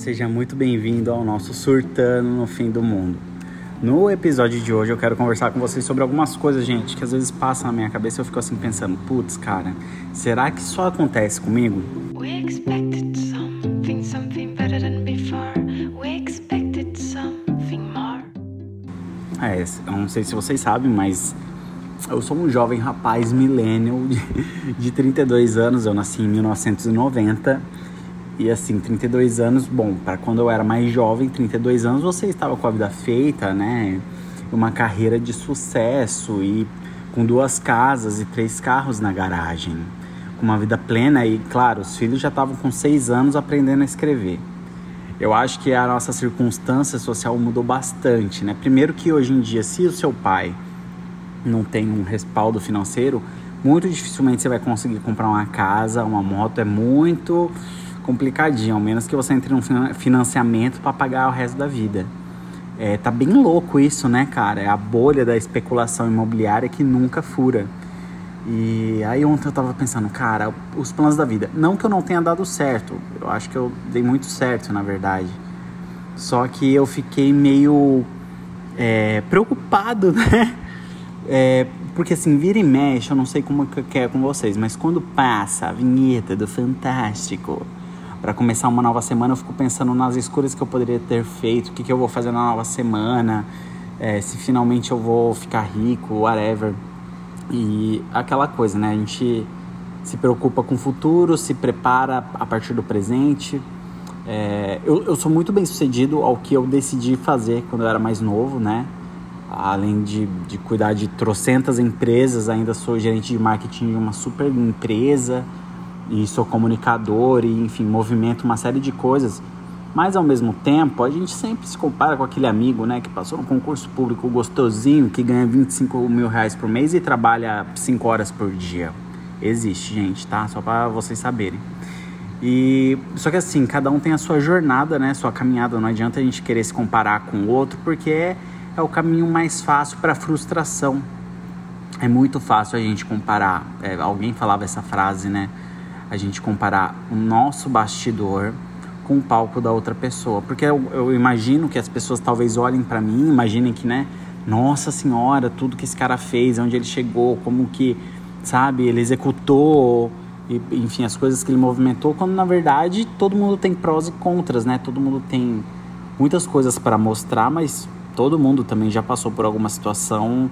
seja muito bem-vindo ao nosso Surtando no Fim do Mundo. No episódio de hoje eu quero conversar com vocês sobre algumas coisas, gente, que às vezes passam na minha cabeça e eu fico assim pensando, putz, cara, será que só acontece comigo? We expected something, something better than before. We expected something more. É, eu não sei se vocês sabem, mas eu sou um jovem rapaz millennial de, de 32 anos, eu nasci em 1990 e assim, 32 anos, bom, para quando eu era mais jovem, 32 anos, você estava com a vida feita, né? Uma carreira de sucesso e com duas casas e três carros na garagem. Com uma vida plena e, claro, os filhos já estavam com seis anos aprendendo a escrever. Eu acho que a nossa circunstância social mudou bastante, né? Primeiro que hoje em dia, se o seu pai não tem um respaldo financeiro, muito dificilmente você vai conseguir comprar uma casa, uma moto, é muito complicadinho, ao menos que você entre num financiamento para pagar o resto da vida. É, tá bem louco isso, né, cara? É a bolha da especulação imobiliária que nunca fura. E aí ontem eu tava pensando, cara, os planos da vida. Não que eu não tenha dado certo, eu acho que eu dei muito certo, na verdade. Só que eu fiquei meio é, preocupado, né? É, porque assim, vira e mexe, eu não sei como que é com vocês, mas quando passa a vinheta do Fantástico, para começar uma nova semana, eu fico pensando nas escolhas que eu poderia ter feito, o que, que eu vou fazer na nova semana, é, se finalmente eu vou ficar rico, whatever. E aquela coisa, né? A gente se preocupa com o futuro, se prepara a partir do presente. É, eu, eu sou muito bem sucedido ao que eu decidi fazer quando eu era mais novo, né? Além de, de cuidar de trocentas empresas, ainda sou gerente de marketing de uma super empresa e sou comunicador e enfim movimento uma série de coisas. Mas ao mesmo tempo a gente sempre se compara com aquele amigo né que passou no concurso público gostosinho que ganha 25 mil reais por mês e trabalha 5 horas por dia. Existe gente tá? Só para vocês saberem. E só que assim cada um tem a sua jornada né sua caminhada. Não adianta a gente querer se comparar com o outro porque é, é o caminho mais fácil para frustração. É muito fácil a gente comparar. É, alguém falava essa frase né a gente comparar o nosso bastidor com o palco da outra pessoa. Porque eu, eu imagino que as pessoas talvez olhem para mim, imaginem que, né, nossa senhora, tudo que esse cara fez, onde ele chegou, como que, sabe, ele executou, e, enfim, as coisas que ele movimentou, quando na verdade todo mundo tem prós e contras, né? Todo mundo tem muitas coisas para mostrar, mas todo mundo também já passou por alguma situação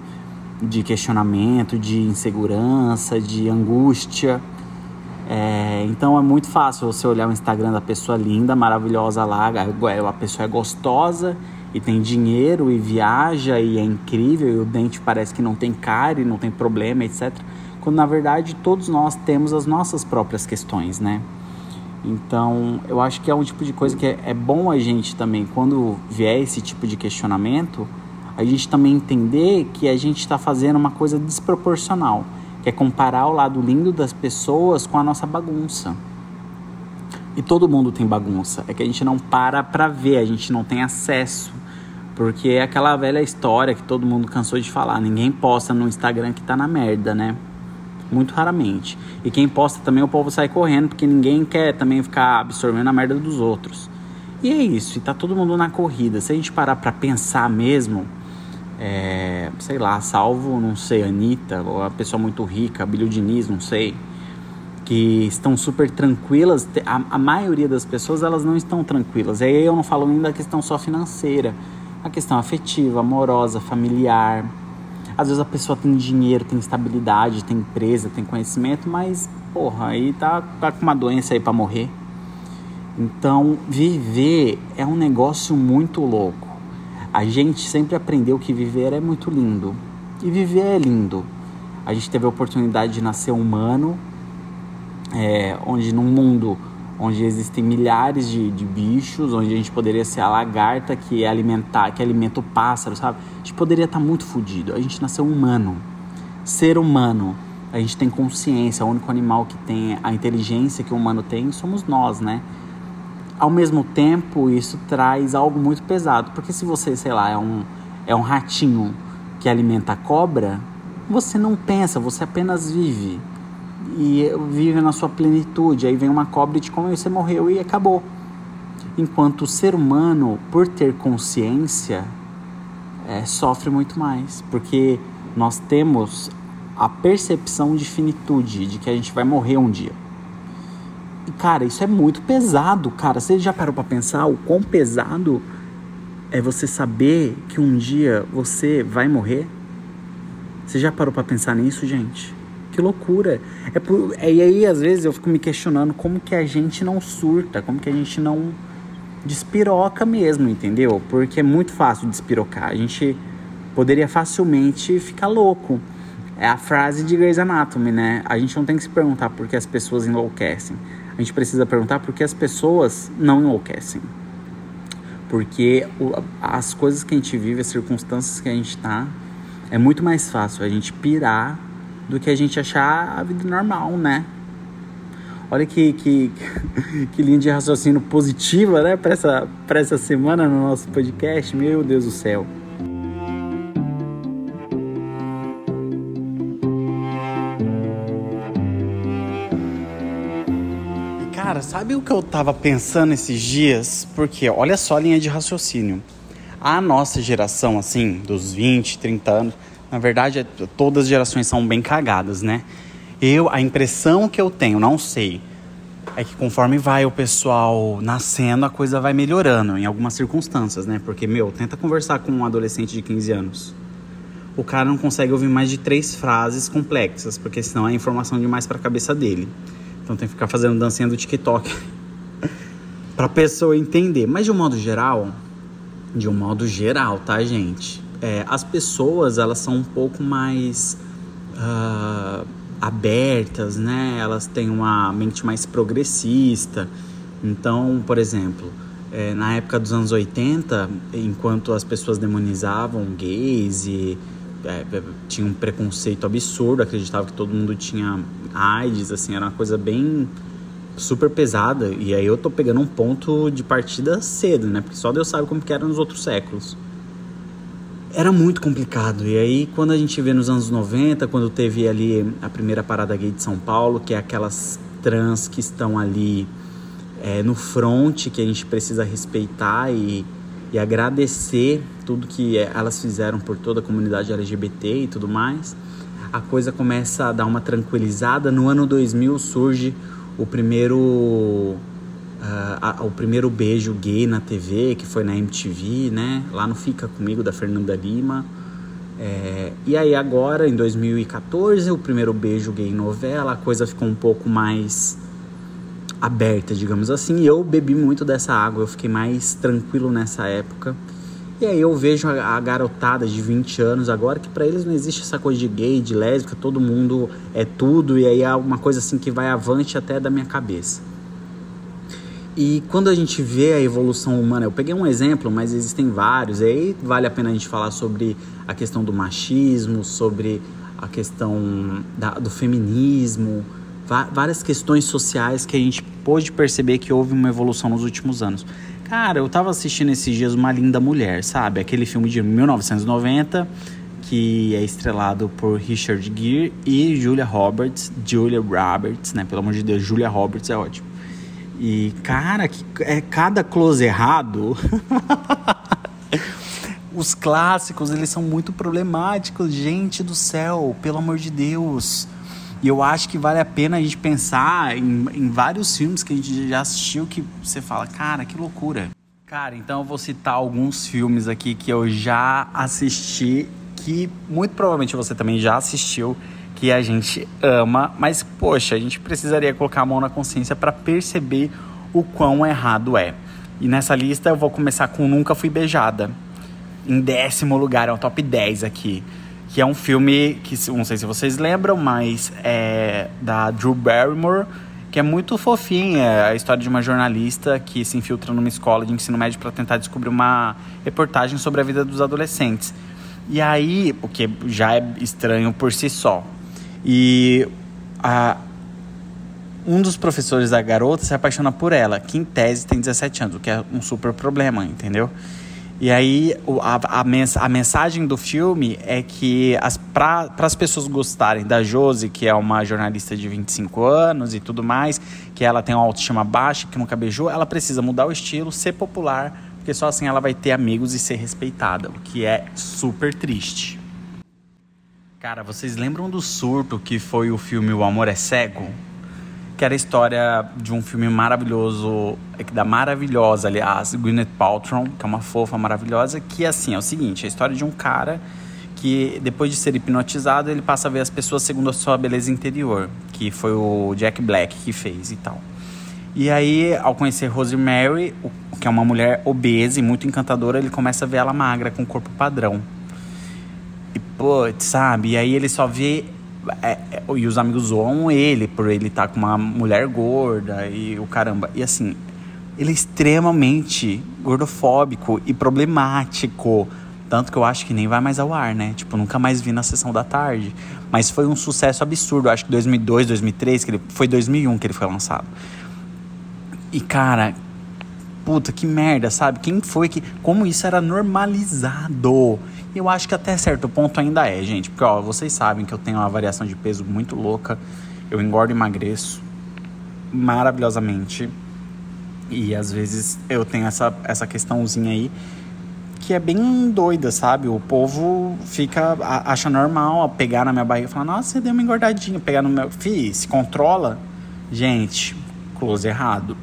de questionamento, de insegurança, de angústia. É, então é muito fácil você olhar o Instagram da pessoa linda, maravilhosa lá, a pessoa é gostosa e tem dinheiro e viaja e é incrível e o dente parece que não tem cara e não tem problema, etc. Quando na verdade todos nós temos as nossas próprias questões, né? Então eu acho que é um tipo de coisa que é, é bom a gente também, quando vier esse tipo de questionamento, a gente também entender que a gente está fazendo uma coisa desproporcional que é comparar o lado lindo das pessoas com a nossa bagunça. E todo mundo tem bagunça, é que a gente não para para ver, a gente não tem acesso. Porque é aquela velha história que todo mundo cansou de falar, ninguém posta no Instagram que tá na merda, né? Muito raramente. E quem posta também o povo sai correndo, porque ninguém quer também ficar absorvendo a merda dos outros. E é isso, e tá todo mundo na corrida. Se a gente parar pra pensar mesmo, é, sei lá, salvo, não sei, Anitta, ou a pessoa muito rica, Bilho Diniz, não sei, que estão super tranquilas, a, a, maioria das pessoas elas não estão tranquilas. Aí eu não falo nem da questão só financeira, a questão afetiva, amorosa, familiar. Às vezes a pessoa tem dinheiro, tem estabilidade, tem empresa, tem conhecimento, mas, porra, aí tá, tá com uma doença aí para morrer. Então, viver é um negócio muito louco. A gente sempre aprendeu que viver é muito lindo. E viver é lindo. A gente teve a oportunidade de nascer humano, é, onde num mundo onde existem milhares de, de, bichos, onde a gente poderia ser a lagarta que é alimentar, que alimenta o pássaro, sabe? A gente poderia estar muito fodido. A gente nasceu humano. Ser humano. A gente tem consciência. O único animal que tem a inteligência que o humano tem somos nós, né? Ao mesmo tempo isso traz algo muito pesado, porque se você, sei lá, é um, é um ratinho que alimenta a cobra, você não pensa, você apenas vive. E vive na sua plenitude. Aí vem uma cobra e te come você morreu e acabou. enquanto o ser humano, por ter consciência, é, sofre muito mais, porque nós temos a percepção de finitude, de que a gente vai morrer um dia. Cara, isso é muito pesado, cara. Você já parou para pensar o quão pesado é você saber que um dia você vai morrer? Você já parou para pensar nisso, gente? Que loucura. É por... E aí, às vezes, eu fico me questionando como que a gente não surta, como que a gente não despiroca mesmo, entendeu? Porque é muito fácil despirocar. A gente poderia facilmente ficar louco. É a frase de Grey's Anatomy, né? A gente não tem que se perguntar por que as pessoas enlouquecem. A gente precisa perguntar por que as pessoas não enlouquecem. Porque as coisas que a gente vive, as circunstâncias que a gente está, é muito mais fácil a gente pirar do que a gente achar a vida normal, né? Olha que, que, que linha de raciocínio positiva, né, para essa, essa semana no nosso podcast. Meu Deus do céu. Cara, sabe o que eu tava pensando esses dias? Porque olha só a linha de raciocínio. A nossa geração, assim, dos 20, 30 anos, na verdade, todas as gerações são bem cagadas, né? Eu, a impressão que eu tenho, não sei, é que conforme vai o pessoal nascendo, a coisa vai melhorando em algumas circunstâncias, né? Porque, meu, tenta conversar com um adolescente de 15 anos. O cara não consegue ouvir mais de três frases complexas, porque senão é informação demais para a cabeça dele. Então tem que ficar fazendo dancinha do TikTok pra pessoa entender. Mas de um modo geral, de um modo geral, tá, gente? É, as pessoas, elas são um pouco mais uh, abertas, né? Elas têm uma mente mais progressista. Então, por exemplo, é, na época dos anos 80, enquanto as pessoas demonizavam gays e é, tinha um preconceito absurdo, acreditava que todo mundo tinha AIDS, assim, era uma coisa bem super pesada. E aí eu tô pegando um ponto de partida cedo, né? Porque só Deus sabe como que era nos outros séculos. Era muito complicado. E aí quando a gente vê nos anos 90, quando teve ali a primeira parada gay de São Paulo, que é aquelas trans que estão ali é, no front, que a gente precisa respeitar e, e agradecer tudo que elas fizeram por toda a comunidade LGBT e tudo mais a coisa começa a dar uma tranquilizada. No ano 2000 surge o primeiro uh, a, o primeiro beijo gay na TV, que foi na MTV, né? Lá no Fica Comigo, da Fernanda Lima. É, e aí agora, em 2014, o primeiro beijo gay em novela, a coisa ficou um pouco mais aberta, digamos assim. E eu bebi muito dessa água, eu fiquei mais tranquilo nessa época. E aí eu vejo a, garotada de 20 anos agora que para eles não existe essa coisa de gay, de lésbica, todo mundo é tudo e aí é uma coisa assim que vai avante até da minha cabeça. E quando a gente vê a evolução humana, eu peguei um exemplo, mas existem vários, e aí vale a pena a gente falar sobre a questão do machismo, sobre a questão da, do feminismo, várias questões sociais que a gente pôde perceber que houve uma evolução nos últimos anos. Cara, eu tava assistindo esses dias Uma Linda Mulher, sabe? Aquele filme de 1990 que é estrelado por Richard Gere e Julia Roberts. Julia Roberts, né? Pelo amor de Deus, Julia Roberts é ótimo. E, cara, que, é cada close errado. Os clássicos, eles são muito problemáticos, gente do céu, pelo amor de Deus. E eu acho que vale a pena a gente pensar em, em vários filmes que a gente já assistiu que você fala, cara, que loucura. Cara, então eu vou citar alguns filmes aqui que eu já assisti, que muito provavelmente você também já assistiu, que a gente ama, mas poxa, a gente precisaria colocar a mão na consciência para perceber o quão errado é. E nessa lista eu vou começar com Nunca Fui Beijada. Em décimo lugar, é o top 10 aqui que é um filme que não sei se vocês lembram, mas é da Drew Barrymore, que é muito fofinha, é a história de uma jornalista que se infiltra numa escola de ensino médio para tentar descobrir uma reportagem sobre a vida dos adolescentes. E aí, o que já é estranho por si só. E a, um dos professores da garota se apaixona por ela, que em tese tem 17 anos, o que é um super problema, entendeu? E aí a, a, mens a mensagem do filme é que para as pessoas gostarem da Josie, que é uma jornalista de 25 anos e tudo mais, que ela tem uma autoestima baixa, que nunca beijou, ela precisa mudar o estilo, ser popular, porque só assim ela vai ter amigos e ser respeitada, o que é super triste. Cara, vocês lembram do surto que foi o filme O Amor é Cego? Que era a história de um filme maravilhoso, é da maravilhosa, aliás, Gwyneth Paltrow, que é uma fofa maravilhosa, que assim, é o seguinte, é a história de um cara que depois de ser hipnotizado, ele passa a ver as pessoas segundo a sua beleza interior, que foi o Jack Black que fez e tal. E aí, ao conhecer Rosemary, que é uma mulher obesa e muito encantadora, ele começa a ver ela magra, com corpo padrão. E, putz, sabe? E aí ele só vê é, é, e os amigos zoam ele por ele estar tá com uma mulher gorda e o caramba. E assim, ele é extremamente gordofóbico e problemático. Tanto que eu acho que nem vai mais ao ar, né? Tipo, nunca mais vi na sessão da tarde. Mas foi um sucesso absurdo. Eu acho que 2002, 2003, que ele, foi 2001 que ele foi lançado. E, cara, puta, que merda, sabe? Quem foi que. Como isso era normalizado? Eu acho que até certo ponto ainda é, gente. Porque, ó, vocês sabem que eu tenho uma variação de peso muito louca. Eu engordo e emagreço maravilhosamente. E às vezes eu tenho essa, essa questãozinha aí que é bem doida, sabe? O povo fica, acha normal pegar na minha barriga e falar, nossa, você deu uma engordadinha, pegar no meu. Fih, se controla. Gente, close errado.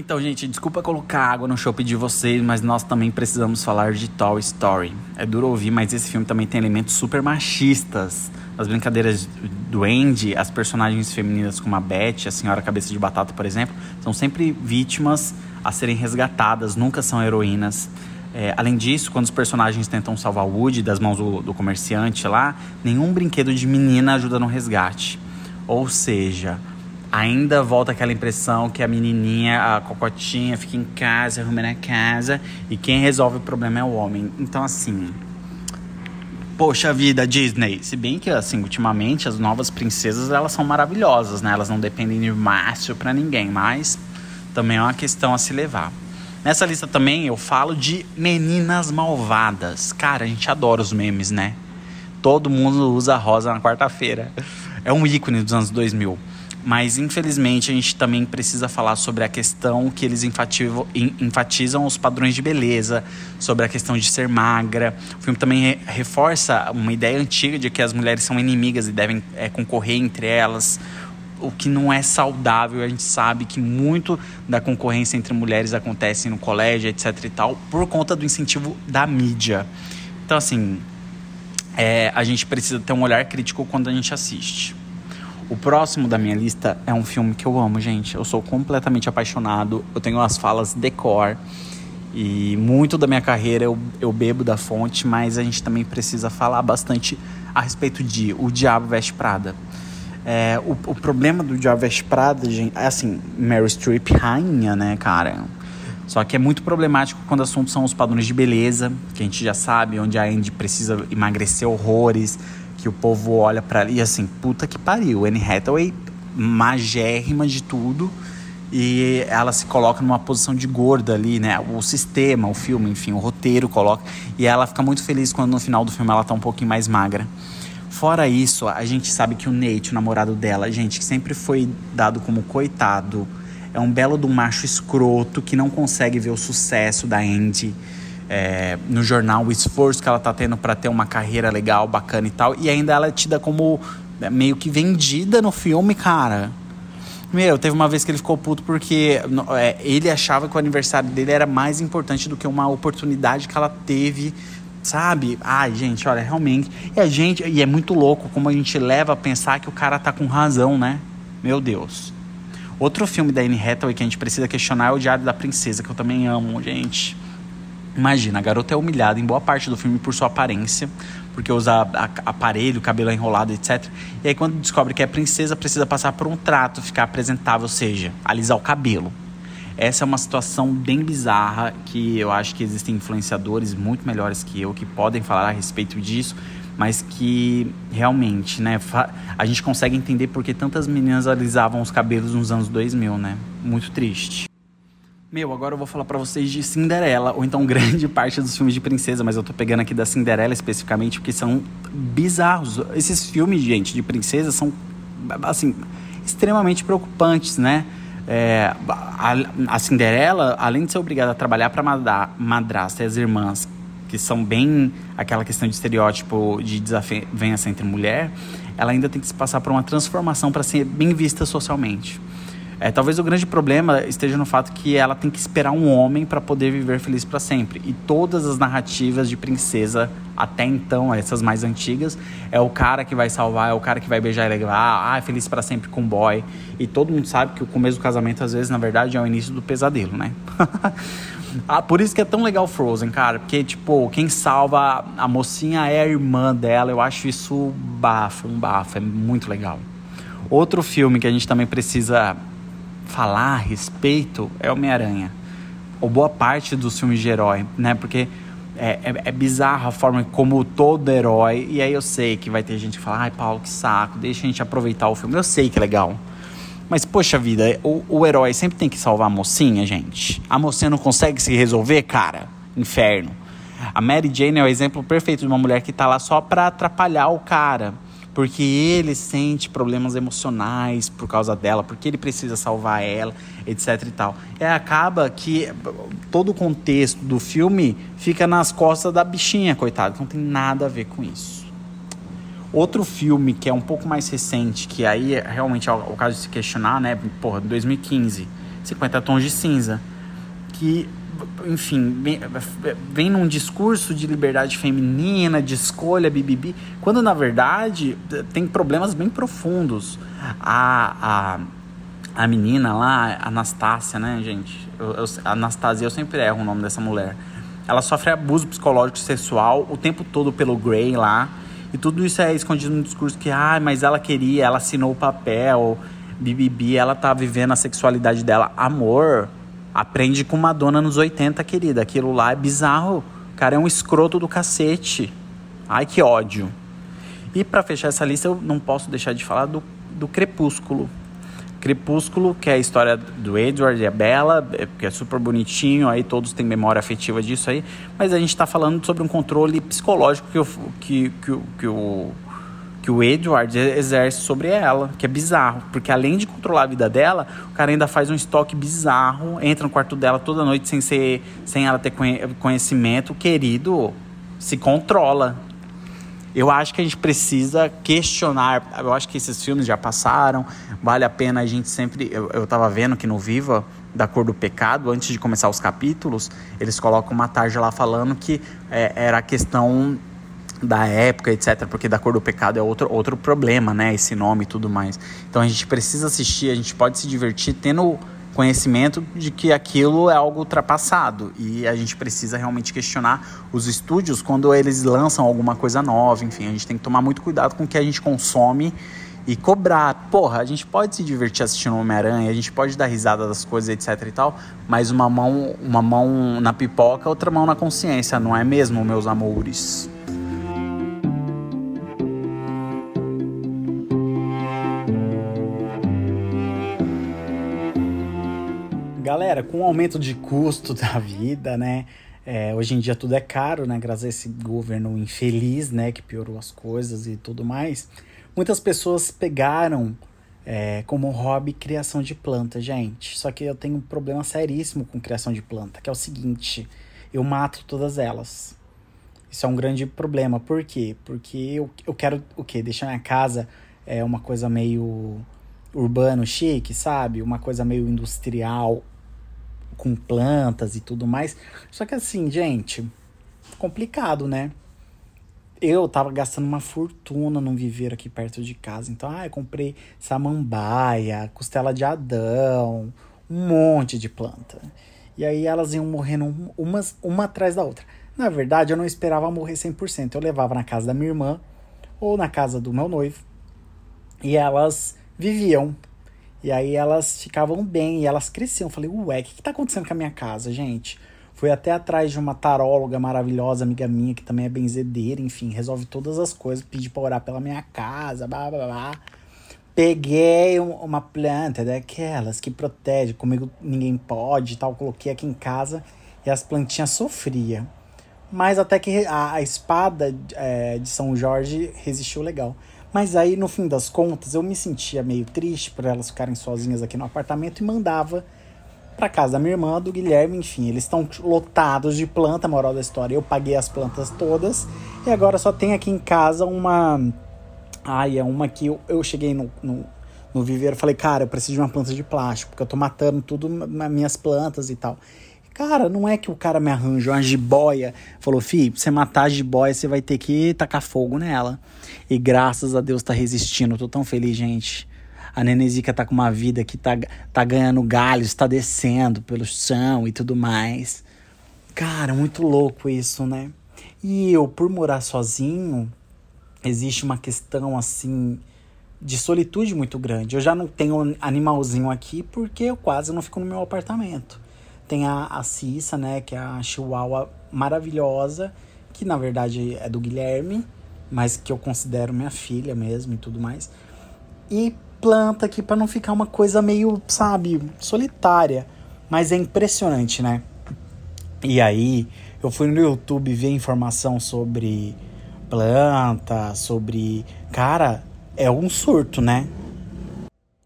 Então, gente, desculpa colocar água no shopping de vocês, mas nós também precisamos falar de Toy Story. É duro ouvir, mas esse filme também tem elementos super machistas. As brincadeiras do Andy, as personagens femininas como a Beth, a Senhora Cabeça de Batata, por exemplo, são sempre vítimas a serem resgatadas, nunca são heroínas. É, além disso, quando os personagens tentam salvar Woody das mãos do, do comerciante lá, nenhum brinquedo de menina ajuda no resgate. Ou seja, ainda volta aquela impressão que a menininha, a cocotinha, fica em casa, arrumando a casa e quem resolve o problema é o homem. Então, assim. Poxa vida, Disney. Se bem que, assim, ultimamente as novas princesas elas são maravilhosas, né? Elas não dependem de Márcio pra ninguém, mas também é uma questão a se levar. Nessa lista também eu falo de meninas malvadas. Cara, a gente adora os memes, né? Todo mundo usa rosa na quarta-feira. É um ícone dos anos 2000. Mas infelizmente a gente também precisa falar sobre a questão que eles enfatizam os padrões de beleza, sobre a questão de ser magra. O filme também reforça uma ideia antiga de que as mulheres são inimigas e devem é, concorrer entre elas, o que não é saudável. A gente sabe que muito da concorrência entre mulheres acontece no colégio, etc e tal, por conta do incentivo da mídia. Então, assim, é, a gente precisa ter um olhar crítico quando a gente assiste. O próximo da minha lista é um filme que eu amo, gente. Eu sou completamente apaixonado. Eu tenho as falas decor. E muito da minha carreira eu, eu bebo da fonte, mas a gente também precisa falar bastante a respeito de O Diabo Veste Prada. É, o, o, problema do Diabo Veste Prada, gente, é assim, Mary Streep, rainha, né, cara? Só que é muito problemático quando assuntos são os padrões de beleza, que a gente já sabe, onde a Andy precisa emagrecer horrores, que o povo olha para ali assim, puta que pariu, Anne Hathaway magérrima de tudo e ela se coloca numa posição de gorda ali, né? O sistema, o filme, enfim, o roteiro coloca e ela fica muito feliz quando no final do filme ela tá um pouquinho mais magra. Fora isso, a gente sabe que o Nate, o namorado dela, gente, que sempre foi dado como coitado, é um belo do macho escroto que não consegue ver o sucesso da Andy é, no jornal o esforço que ela tá tendo para ter uma carreira legal, bacana e tal. E ainda ela é tida como é, meio que vendida no filme, cara. Meu, teve uma vez que ele ficou puto porque é, ele achava que o aniversário dele era mais importante do que uma oportunidade que ela teve, sabe? Ai, gente, olha, realmente. E a gente, e é muito louco como a gente leva a pensar que o cara tá com razão, né? Meu Deus. Outro filme da Anne Hathaway que a gente precisa questionar é o Diário da Princesa, que eu também amo, gente. Imagina, a garota é humilhada em boa parte do filme por sua aparência, porque usa aparelho, cabelo enrolado, etc. E aí, quando descobre que é princesa, precisa passar por um trato, ficar apresentável, ou seja, alisar o cabelo. Essa é uma situação bem bizarra que eu acho que existem influenciadores muito melhores que eu que podem falar a respeito disso, mas que realmente, né, a gente consegue entender porque tantas meninas alisavam os cabelos nos anos 2000, né? Muito triste. Meu, agora eu vou falar para vocês de Cinderela, ou então grande parte dos filmes de princesa, mas eu tô pegando aqui da Cinderela especificamente porque são bizarros. Esses filmes, gente, de princesa são, assim, extremamente preocupantes, né? É, a, a, Cinderela, além de ser obrigada a trabalhar para madrasta e as irmãs, que são bem aquela questão de estereótipo de desavença entre mulher, ela ainda tem que se passar por uma transformação para ser bem vista socialmente. É, talvez o grande problema esteja no fato que ela tem que esperar um homem para poder viver feliz para sempre. E todas as narrativas de princesa, até então, essas mais antigas, é o cara que vai salvar, é o cara que vai beijar e levar, ah, é feliz para sempre com o boy. E todo mundo sabe que o começo do casamento, às vezes, na verdade, é o início do pesadelo, né? ah, por isso que é tão legal Frozen, cara. Porque, tipo, quem salva a mocinha é a irmã dela. Eu acho isso bafo, um bafo. É muito legal. Outro filme que a gente também precisa falar a respeito é Homem-Aranha. Ou boa parte dos filmes de herói, né? Porque é, é, é bizarra a forma como todo herói. E aí eu sei que vai ter gente que fala, ai, Paulo, que saco, deixa a gente aproveitar o filme. Eu sei que é legal. Mas, poxa vida, o, o herói sempre tem que salvar a mocinha, gente. A mocinha não consegue se resolver, cara. Inferno. A Mary Jane é o exemplo perfeito de uma mulher que tá lá só pra atrapalhar o cara porque ele sente problemas emocionais por causa dela, porque ele precisa salvar ela, etc e tal. É acaba que todo o contexto do filme fica nas costas da bichinha, coitada, não tem nada a ver com isso. Outro filme que é um pouco mais recente, que aí é realmente é o caso de se questionar, né? Porra, 2015, 50 Tons de Cinza, que enfim, vem, num discurso de liberdade feminina, de escolha, bibibi, quando na verdade tem problemas bem profundos. A, a, a menina lá, Anastácia, né, gente? Eu, eu, Anastasia, eu sempre erro o nome dessa mulher. Ela sofre abuso psicológico sexual o tempo todo pelo Grey lá. E tudo isso é escondido no discurso que, ah, mas ela queria, ela assinou o papel, bibibi, ela tá vivendo a sexualidade dela. Amor, Aprende com Madonna nos 80, querida. Aquilo lá é bizarro. O cara é um escroto do cacete. Ai, que ódio. E para fechar essa lista, eu não posso deixar de falar do, do Crepúsculo. Crepúsculo, que é a história do Edward e a Bella, é, que é super bonitinho, aí todos têm memória afetiva disso aí, mas a gente está falando sobre um controle psicológico que, o, que, que, que o que o Edward exerce sobre ela, que é bizarro, porque além de controlar a vida dela, o cara ainda faz um estoque bizarro, entra no quarto dela toda noite sem ser, sem ela ter conhecimento, querido, se controla. Eu acho que a gente precisa questionar. Eu acho que esses filmes já passaram. Vale a pena a gente sempre. Eu, eu tava vendo que no Viva, da Cor do Pecado, antes de começar os capítulos, eles colocam uma tarja lá falando que é, era a questão da época, etc. Porque da cor do pecado é outro, outro problema, né? Esse nome e tudo mais. Então a gente precisa assistir, a gente pode se divertir tendo conhecimento de que aquilo é algo ultrapassado e a gente precisa realmente questionar os estúdios quando eles lançam alguma coisa nova, enfim, a gente tem que tomar muito cuidado com o que a gente consome e cobrar. Porra, a gente pode se divertir assistindo Homem-Aranha, a gente pode dar risada das coisas, etc e tal, mas uma mão, uma mão na pipoca, outra mão na consciência, não é mesmo, meus amores? Galera, com o aumento de custo da vida, né? É, hoje em dia tudo é caro, né? Graças a esse governo infeliz, né? Que piorou as coisas e tudo mais. Muitas pessoas pegaram é, como hobby criação de planta, gente. Só que eu tenho um problema seríssimo com criação de planta, que é o seguinte: eu mato todas elas. Isso é um grande problema. Por quê? Porque eu, eu quero o quê? Deixar minha casa é uma coisa meio urbano chique, sabe? Uma coisa meio industrial, com plantas e tudo mais. Só que assim, gente, complicado, né? Eu tava gastando uma fortuna num viveiro aqui perto de casa. Então, ah, eu comprei samambaia, costela de Adão, um monte de planta. E aí elas iam morrendo umas, uma atrás da outra. Na verdade, eu não esperava morrer 100%. Eu levava na casa da minha irmã ou na casa do meu noivo. E elas viviam e aí elas ficavam bem e elas cresciam. Eu falei, ué, o que, que tá acontecendo com a minha casa, gente? Fui até atrás de uma taróloga maravilhosa, amiga minha, que também é benzedeira, enfim, resolve todas as coisas, pedi pra orar pela minha casa, blá blá blá. Peguei uma planta daquelas que protege, comigo ninguém pode e tal. Coloquei aqui em casa e as plantinhas sofriam. Mas até que a, a espada é, de São Jorge resistiu legal. Mas aí, no fim das contas, eu me sentia meio triste por elas ficarem sozinhas aqui no apartamento e mandava para casa da minha irmã, do Guilherme, enfim, eles estão lotados de planta, moral da história. Eu paguei as plantas todas e agora só tem aqui em casa uma. Ai, é uma que eu, eu cheguei no, no, no viveiro e falei, cara, eu preciso de uma planta de plástico, porque eu tô matando tudo minhas plantas e tal. Cara, não é que o cara me arranja uma jiboia. Falou, fi, pra você matar a jiboia, você vai ter que tacar fogo nela. E graças a Deus tá resistindo. tô tão feliz, gente. A Nenezica tá com uma vida que tá, tá ganhando galhos, tá descendo pelo chão e tudo mais. Cara, muito louco isso, né? E eu, por morar sozinho, existe uma questão assim de solitude muito grande. Eu já não tenho animalzinho aqui porque eu quase não fico no meu apartamento. Tem a, a Cissa, né, que é a chihuahua maravilhosa, que na verdade é do Guilherme, mas que eu considero minha filha mesmo e tudo mais. E planta aqui para não ficar uma coisa meio, sabe, solitária. Mas é impressionante, né? E aí, eu fui no YouTube ver informação sobre planta, sobre. Cara, é um surto, né?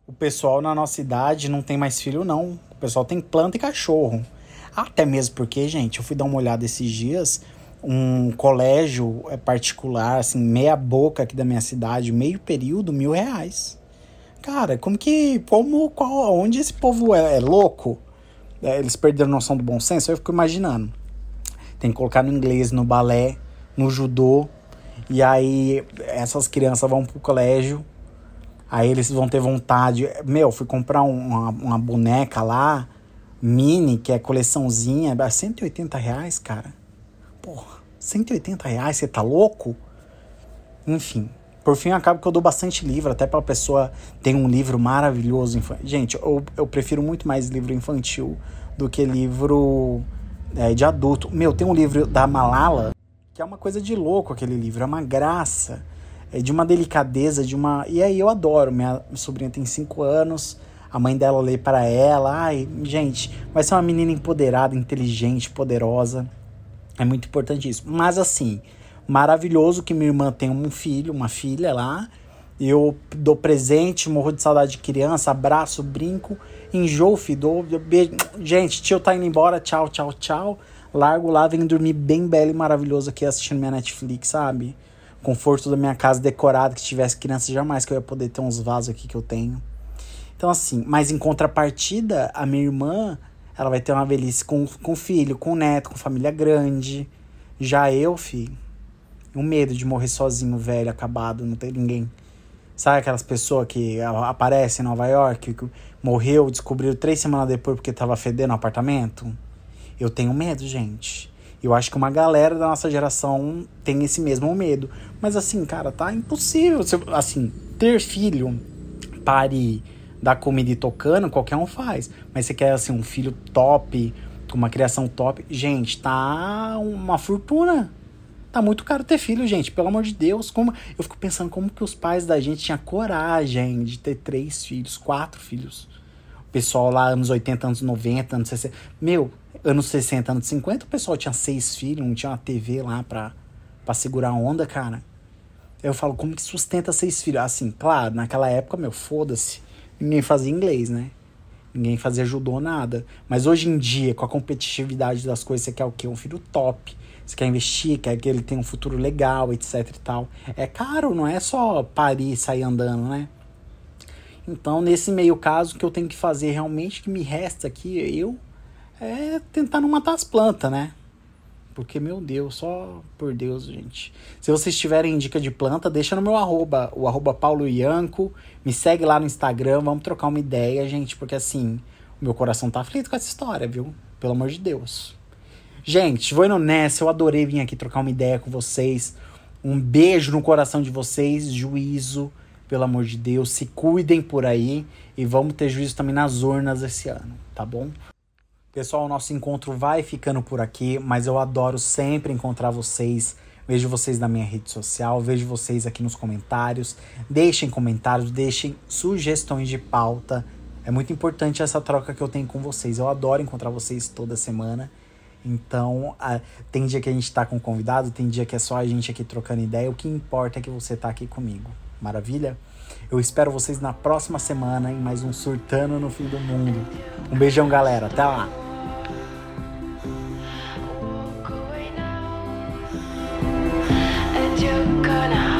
O pessoal na nossa idade não tem mais filho, não pessoal tem planta e cachorro. Até mesmo porque, gente, eu fui dar uma olhada esses dias, um colégio é particular, assim, meia boca aqui da minha cidade, meio período, mil reais. Cara, como que. Como. Qual, onde esse povo é, é louco? É, eles perderam noção do bom senso? Eu fico imaginando. Tem que colocar no inglês, no balé, no judô. E aí essas crianças vão pro colégio Aí eles vão ter vontade. Meu, fui comprar uma, uma boneca lá, mini, que é coleçãozinha, é 180 reais, cara. Porra, 180 reais, você tá louco? Enfim, por fim, acaba que eu dou bastante livro, até pra pessoa ter um livro maravilhoso. Gente, eu, eu prefiro muito mais livro infantil do que livro é, de adulto. Meu, tem um livro da Malala, que é uma coisa de louco aquele livro, é uma graça é de uma delicadeza, de uma. E aí eu adoro. Minha sobrinha tem 5 anos, a mãe dela lê para ela. Ai, gente, vai ser uma menina empoderada, inteligente, poderosa. É muito importante isso. Mas assim, maravilhoso que minha irmã tem um filho, uma filha lá. Eu dou presente, morro de saudade de criança, abraço, brinco, enjoo, dou beijo. Gente, tio tá indo embora, tchau, tchau, tchau. Largo lá, venho dormir bem belo e maravilhoso aqui assistindo minha Netflix, sabe? Conforto da minha casa decorada, que tivesse criança jamais que eu ia poder ter uns vasos aqui que eu tenho. Então, assim, mas em contrapartida, a minha irmã, ela vai ter uma velhice com, com filho, com neto, com família grande. Já eu, filho, um medo de morrer sozinho, velho, acabado, não ter ninguém. Sabe aquelas pessoas que aparecem em Nova York, que morreu, descobriram três semanas depois porque tava fedendo no apartamento? Eu tenho medo, gente. Eu acho que uma galera da nossa geração tem esse mesmo medo. Mas assim, cara, tá impossível. Assim, ter filho, pare, dar comida e tocando, qualquer um faz. Mas você quer, assim, um filho top, com uma criação top. Gente, tá uma fortuna. Tá muito caro ter filho, gente. Pelo amor de Deus. Como... Eu fico pensando como que os pais da gente tinham coragem de ter três filhos, quatro filhos. O pessoal lá, anos 80, anos 90, anos 60. Meu, anos 60, anos 50, o pessoal tinha seis filhos, não tinha uma TV lá pra, pra segurar a onda, cara. Eu falo, como que sustenta seis filhos? Assim, claro, naquela época, meu, foda-se. Ninguém fazia inglês, né? Ninguém fazia judô, nada. Mas hoje em dia, com a competitividade das coisas, você quer o quê? Um filho top. Você quer investir, quer que ele tenha um futuro legal, etc e tal. É caro, não é só parir e sair andando, né? Então, nesse meio caso, que eu tenho que fazer realmente, que me resta aqui, eu é tentar não matar as plantas, né? Porque, meu Deus, só por Deus, gente. Se vocês tiverem dica de planta, deixa no meu arroba, o arroba Paulo Ianco. Me segue lá no Instagram, vamos trocar uma ideia, gente. Porque assim, o meu coração tá aflito com essa história, viu? Pelo amor de Deus. Gente, vou indo nessa. Eu adorei vir aqui trocar uma ideia com vocês. Um beijo no coração de vocês. Juízo, pelo amor de Deus. Se cuidem por aí. E vamos ter juízo também nas urnas esse ano, tá bom? Pessoal, o nosso encontro vai ficando por aqui, mas eu adoro sempre encontrar vocês. Vejo vocês na minha rede social, vejo vocês aqui nos comentários. Deixem comentários, deixem sugestões de pauta. É muito importante essa troca que eu tenho com vocês. Eu adoro encontrar vocês toda semana. Então, tem dia que a gente tá com convidado, tem dia que é só a gente aqui trocando ideia. O que importa é que você tá aqui comigo. Maravilha? Eu espero vocês na próxima semana em mais um Surtando no Fim do Mundo. Um beijão, galera. Até lá! gonna